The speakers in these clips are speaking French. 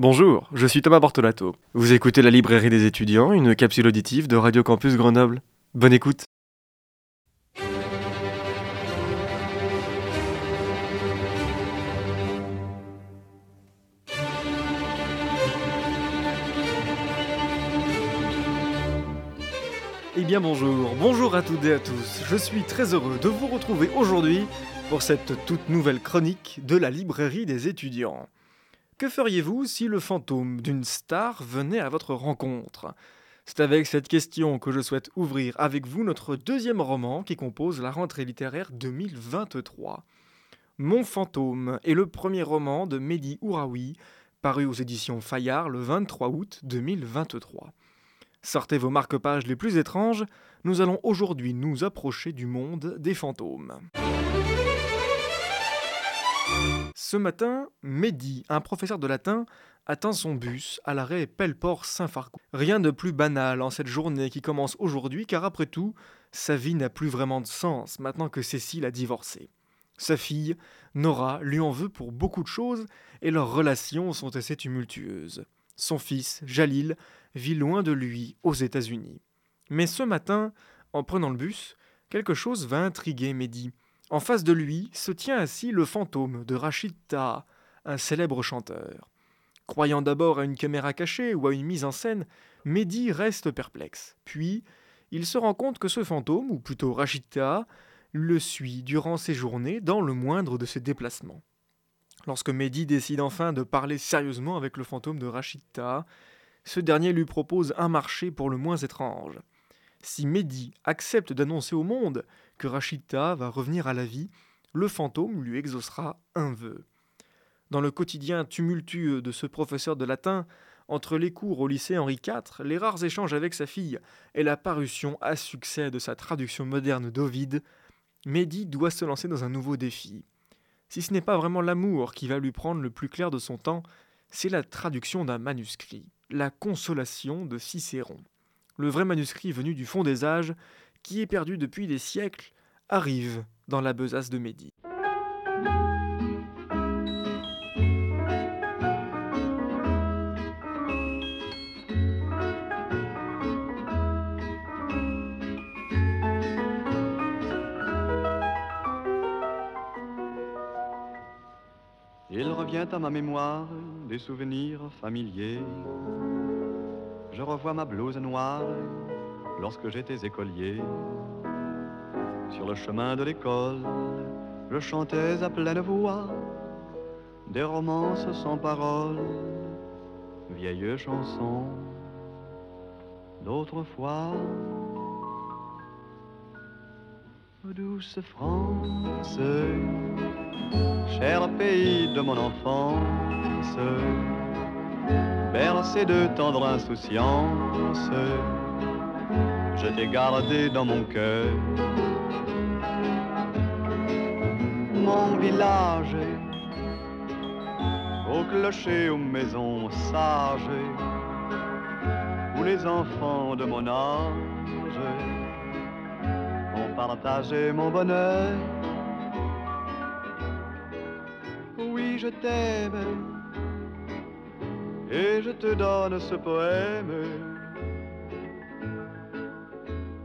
Bonjour, je suis Thomas Bortolato. Vous écoutez la librairie des étudiants, une capsule auditive de Radio Campus Grenoble. Bonne écoute. Eh bien bonjour, bonjour à toutes et à tous. Je suis très heureux de vous retrouver aujourd'hui pour cette toute nouvelle chronique de la librairie des étudiants. Que feriez-vous si le fantôme d'une star venait à votre rencontre? C'est avec cette question que je souhaite ouvrir avec vous notre deuxième roman qui compose la rentrée littéraire 2023. Mon fantôme est le premier roman de Mehdi Ouraoui, paru aux éditions Fayard le 23 août 2023. Sortez vos marque-pages les plus étranges, nous allons aujourd'hui nous approcher du monde des fantômes. Ce matin, Mehdi, un professeur de latin, atteint son bus à l'arrêt Pelleport-Saint-Fargeau. Rien de plus banal en cette journée qui commence aujourd'hui, car après tout, sa vie n'a plus vraiment de sens maintenant que Cécile a divorcé. Sa fille, Nora, lui en veut pour beaucoup de choses et leurs relations sont assez tumultueuses. Son fils, Jalil, vit loin de lui, aux États-Unis. Mais ce matin, en prenant le bus, quelque chose va intriguer Mehdi. En face de lui se tient assis le fantôme de Rachid un célèbre chanteur. Croyant d'abord à une caméra cachée ou à une mise en scène, Mehdi reste perplexe. Puis, il se rend compte que ce fantôme, ou plutôt Rachid le suit durant ses journées dans le moindre de ses déplacements. Lorsque Mehdi décide enfin de parler sérieusement avec le fantôme de Rachid ce dernier lui propose un marché pour le moins étrange. Si Mehdi accepte d'annoncer au monde que Rachida va revenir à la vie, le fantôme lui exaucera un vœu. Dans le quotidien tumultueux de ce professeur de latin, entre les cours au lycée Henri IV, les rares échanges avec sa fille et la parution à succès de sa traduction moderne d'Ovide, Mehdi doit se lancer dans un nouveau défi. Si ce n'est pas vraiment l'amour qui va lui prendre le plus clair de son temps, c'est la traduction d'un manuscrit, la consolation de Cicéron le vrai manuscrit venu du fond des âges, qui est perdu depuis des siècles, arrive dans la besace de Mehdi. Il revient à ma mémoire des souvenirs familiers je revois ma blouse noire lorsque j'étais écolier. Sur le chemin de l'école, je chantais à pleine voix des romances sans paroles, vieilles chansons d'autrefois. Douce France, cher pays de mon enfance, bercé de tendre insouciance, je t'ai gardé dans mon cœur. Mon village, au clocher, aux maisons sages, où les enfants de mon âge ont partagé mon bonheur. Oui, je t'aime et je te donne ce poème.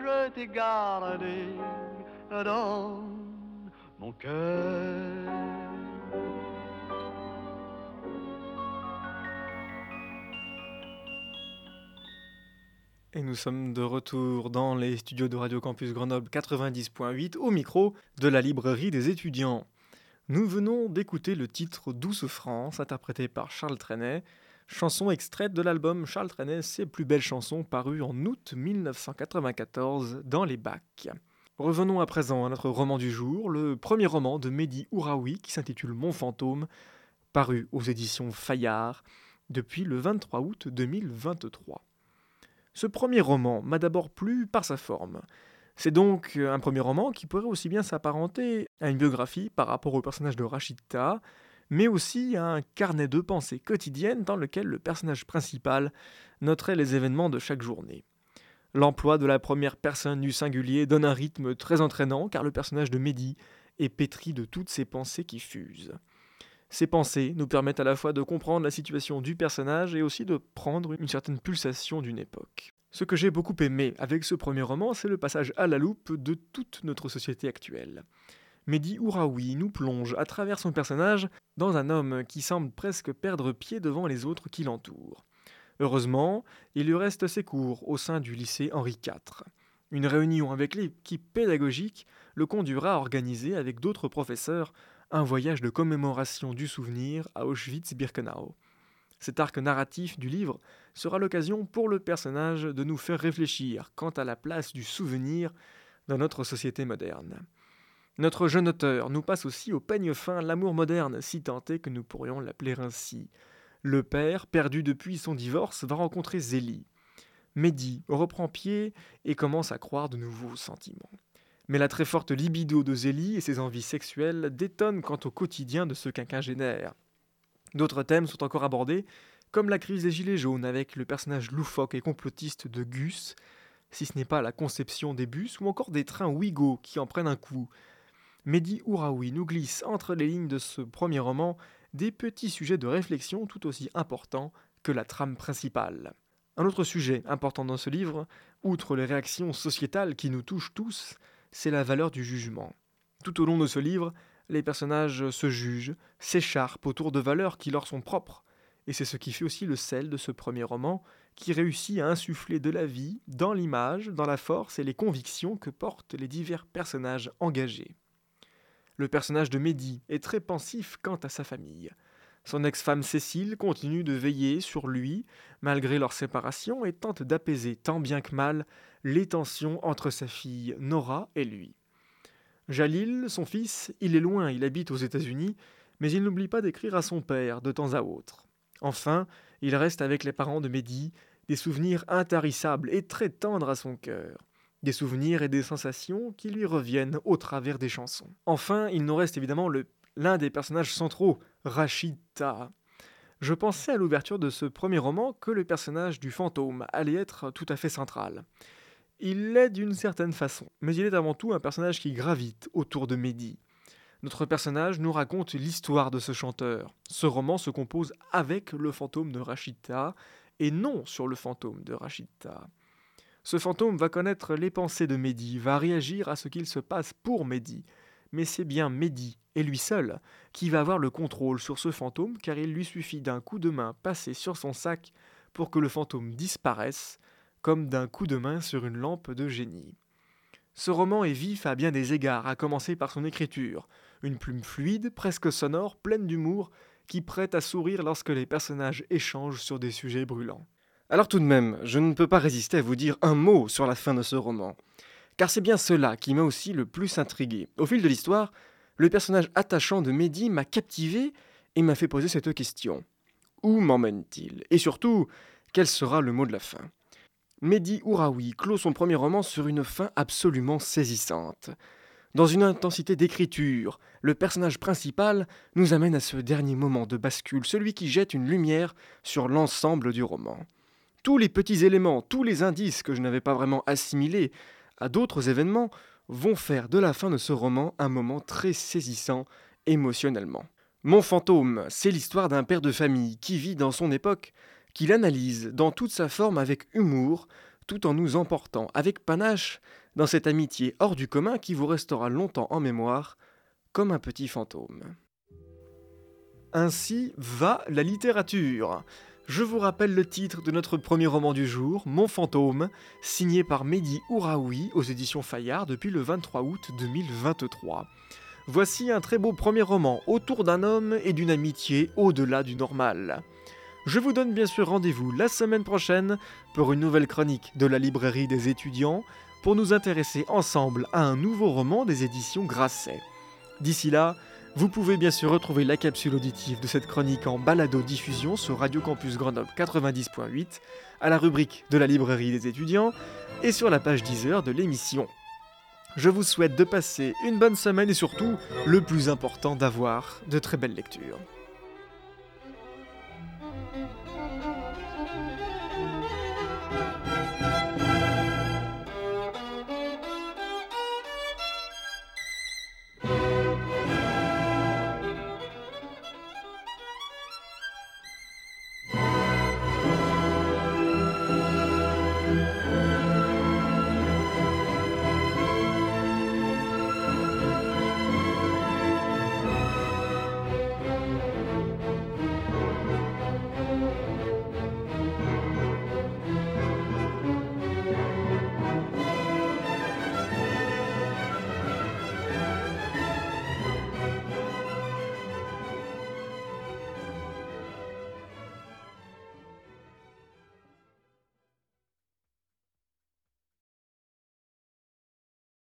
je t'ai gardé dans mon cœur. Et nous sommes de retour dans les studios de Radio Campus Grenoble 90.8 au micro de la librairie des étudiants. Nous venons d'écouter le titre Douce France, interprété par Charles Trenet, chanson extraite de l'album Charles Trenet, Ses plus belles chansons, paru en août 1994 dans les bacs. Revenons à présent à notre roman du jour, le premier roman de Mehdi Ouraoui qui s'intitule Mon fantôme, paru aux éditions Fayard depuis le 23 août 2023. Ce premier roman m'a d'abord plu par sa forme. C'est donc un premier roman qui pourrait aussi bien s'apparenter à une biographie par rapport au personnage de Rachita, mais aussi à un carnet de pensées quotidiennes dans lequel le personnage principal noterait les événements de chaque journée. L'emploi de la première personne du singulier donne un rythme très entraînant car le personnage de Mehdi est pétri de toutes ses pensées qui fusent. Ces pensées nous permettent à la fois de comprendre la situation du personnage et aussi de prendre une certaine pulsation d'une époque. Ce que j'ai beaucoup aimé avec ce premier roman, c'est le passage à la loupe de toute notre société actuelle. Mehdi Ouraoui nous plonge à travers son personnage dans un homme qui semble presque perdre pied devant les autres qui l'entourent. Heureusement, il lui reste ses cours au sein du lycée Henri IV. Une réunion avec l'équipe pédagogique le conduira à organiser avec d'autres professeurs un voyage de commémoration du souvenir à Auschwitz-Birkenau. Cet arc narratif du livre sera l'occasion pour le personnage de nous faire réfléchir quant à la place du souvenir dans notre société moderne. Notre jeune auteur nous passe aussi au peigne fin l'amour moderne, si tant est que nous pourrions l'appeler ainsi. Le père, perdu depuis son divorce, va rencontrer Zélie. Mehdi reprend pied et commence à croire de nouveaux sentiments. Mais la très forte libido de Zélie et ses envies sexuelles détonnent quant au quotidien de ce quinquagénaire. D'autres thèmes sont encore abordés, comme la crise des Gilets jaunes avec le personnage loufoque et complotiste de Gus, si ce n'est pas la conception des bus ou encore des trains Ouigo qui en prennent un coup. Mehdi Ouraoui nous glisse entre les lignes de ce premier roman des petits sujets de réflexion tout aussi importants que la trame principale. Un autre sujet important dans ce livre, outre les réactions sociétales qui nous touchent tous, c'est la valeur du jugement. Tout au long de ce livre, les personnages se jugent, s'écharpent autour de valeurs qui leur sont propres, et c'est ce qui fait aussi le sel de ce premier roman, qui réussit à insuffler de la vie dans l'image, dans la force et les convictions que portent les divers personnages engagés. Le personnage de Mehdi est très pensif quant à sa famille. Son ex-femme Cécile continue de veiller sur lui, malgré leur séparation, et tente d'apaiser tant bien que mal les tensions entre sa fille Nora et lui. Jalil, son fils, il est loin, il habite aux États-Unis, mais il n'oublie pas d'écrire à son père de temps à autre. Enfin, il reste avec les parents de Mehdi des souvenirs intarissables et très tendres à son cœur, des souvenirs et des sensations qui lui reviennent au travers des chansons. Enfin, il nous reste évidemment l'un des personnages centraux, Rachida. Je pensais à l'ouverture de ce premier roman que le personnage du fantôme allait être tout à fait central. Il l'est d'une certaine façon, mais il est avant tout un personnage qui gravite autour de Mehdi. Notre personnage nous raconte l'histoire de ce chanteur. Ce roman se compose avec le fantôme de Rachita et non sur le fantôme de Rachita. Ce fantôme va connaître les pensées de Mehdi, va réagir à ce qu'il se passe pour Mehdi. Mais c'est bien Mehdi, et lui seul, qui va avoir le contrôle sur ce fantôme car il lui suffit d'un coup de main passé sur son sac pour que le fantôme disparaisse comme d'un coup de main sur une lampe de génie. Ce roman est vif à bien des égards, à commencer par son écriture, une plume fluide, presque sonore, pleine d'humour, qui prête à sourire lorsque les personnages échangent sur des sujets brûlants. Alors tout de même, je ne peux pas résister à vous dire un mot sur la fin de ce roman, car c'est bien cela qui m'a aussi le plus intrigué. Au fil de l'histoire, le personnage attachant de Mehdi m'a captivé et m'a fait poser cette question. Où m'emmène-t-il? Et surtout, quel sera le mot de la fin? Mehdi Ouraoui clôt son premier roman sur une fin absolument saisissante. dans une intensité d'écriture. Le personnage principal nous amène à ce dernier moment de bascule, celui qui jette une lumière sur l'ensemble du roman. Tous les petits éléments, tous les indices que je n'avais pas vraiment assimilés à d'autres événements vont faire de la fin de ce roman un moment très saisissant émotionnellement. Mon fantôme, c'est l'histoire d'un père de famille qui vit dans son époque, qui l'analyse dans toute sa forme avec humour, tout en nous emportant avec panache dans cette amitié hors du commun qui vous restera longtemps en mémoire comme un petit fantôme. Ainsi va la littérature. Je vous rappelle le titre de notre premier roman du jour, Mon fantôme, signé par Mehdi Ouraoui aux éditions Fayard depuis le 23 août 2023. Voici un très beau premier roman autour d'un homme et d'une amitié au-delà du normal. Je vous donne bien sûr rendez-vous la semaine prochaine pour une nouvelle chronique de la librairie des étudiants pour nous intéresser ensemble à un nouveau roman des éditions Grasset. D'ici là, vous pouvez bien sûr retrouver la capsule auditive de cette chronique en balado-diffusion sur Radio Campus Grenoble 90.8, à la rubrique de la librairie des étudiants et sur la page 10 heures de l'émission. Je vous souhaite de passer une bonne semaine et surtout, le plus important, d'avoir de très belles lectures.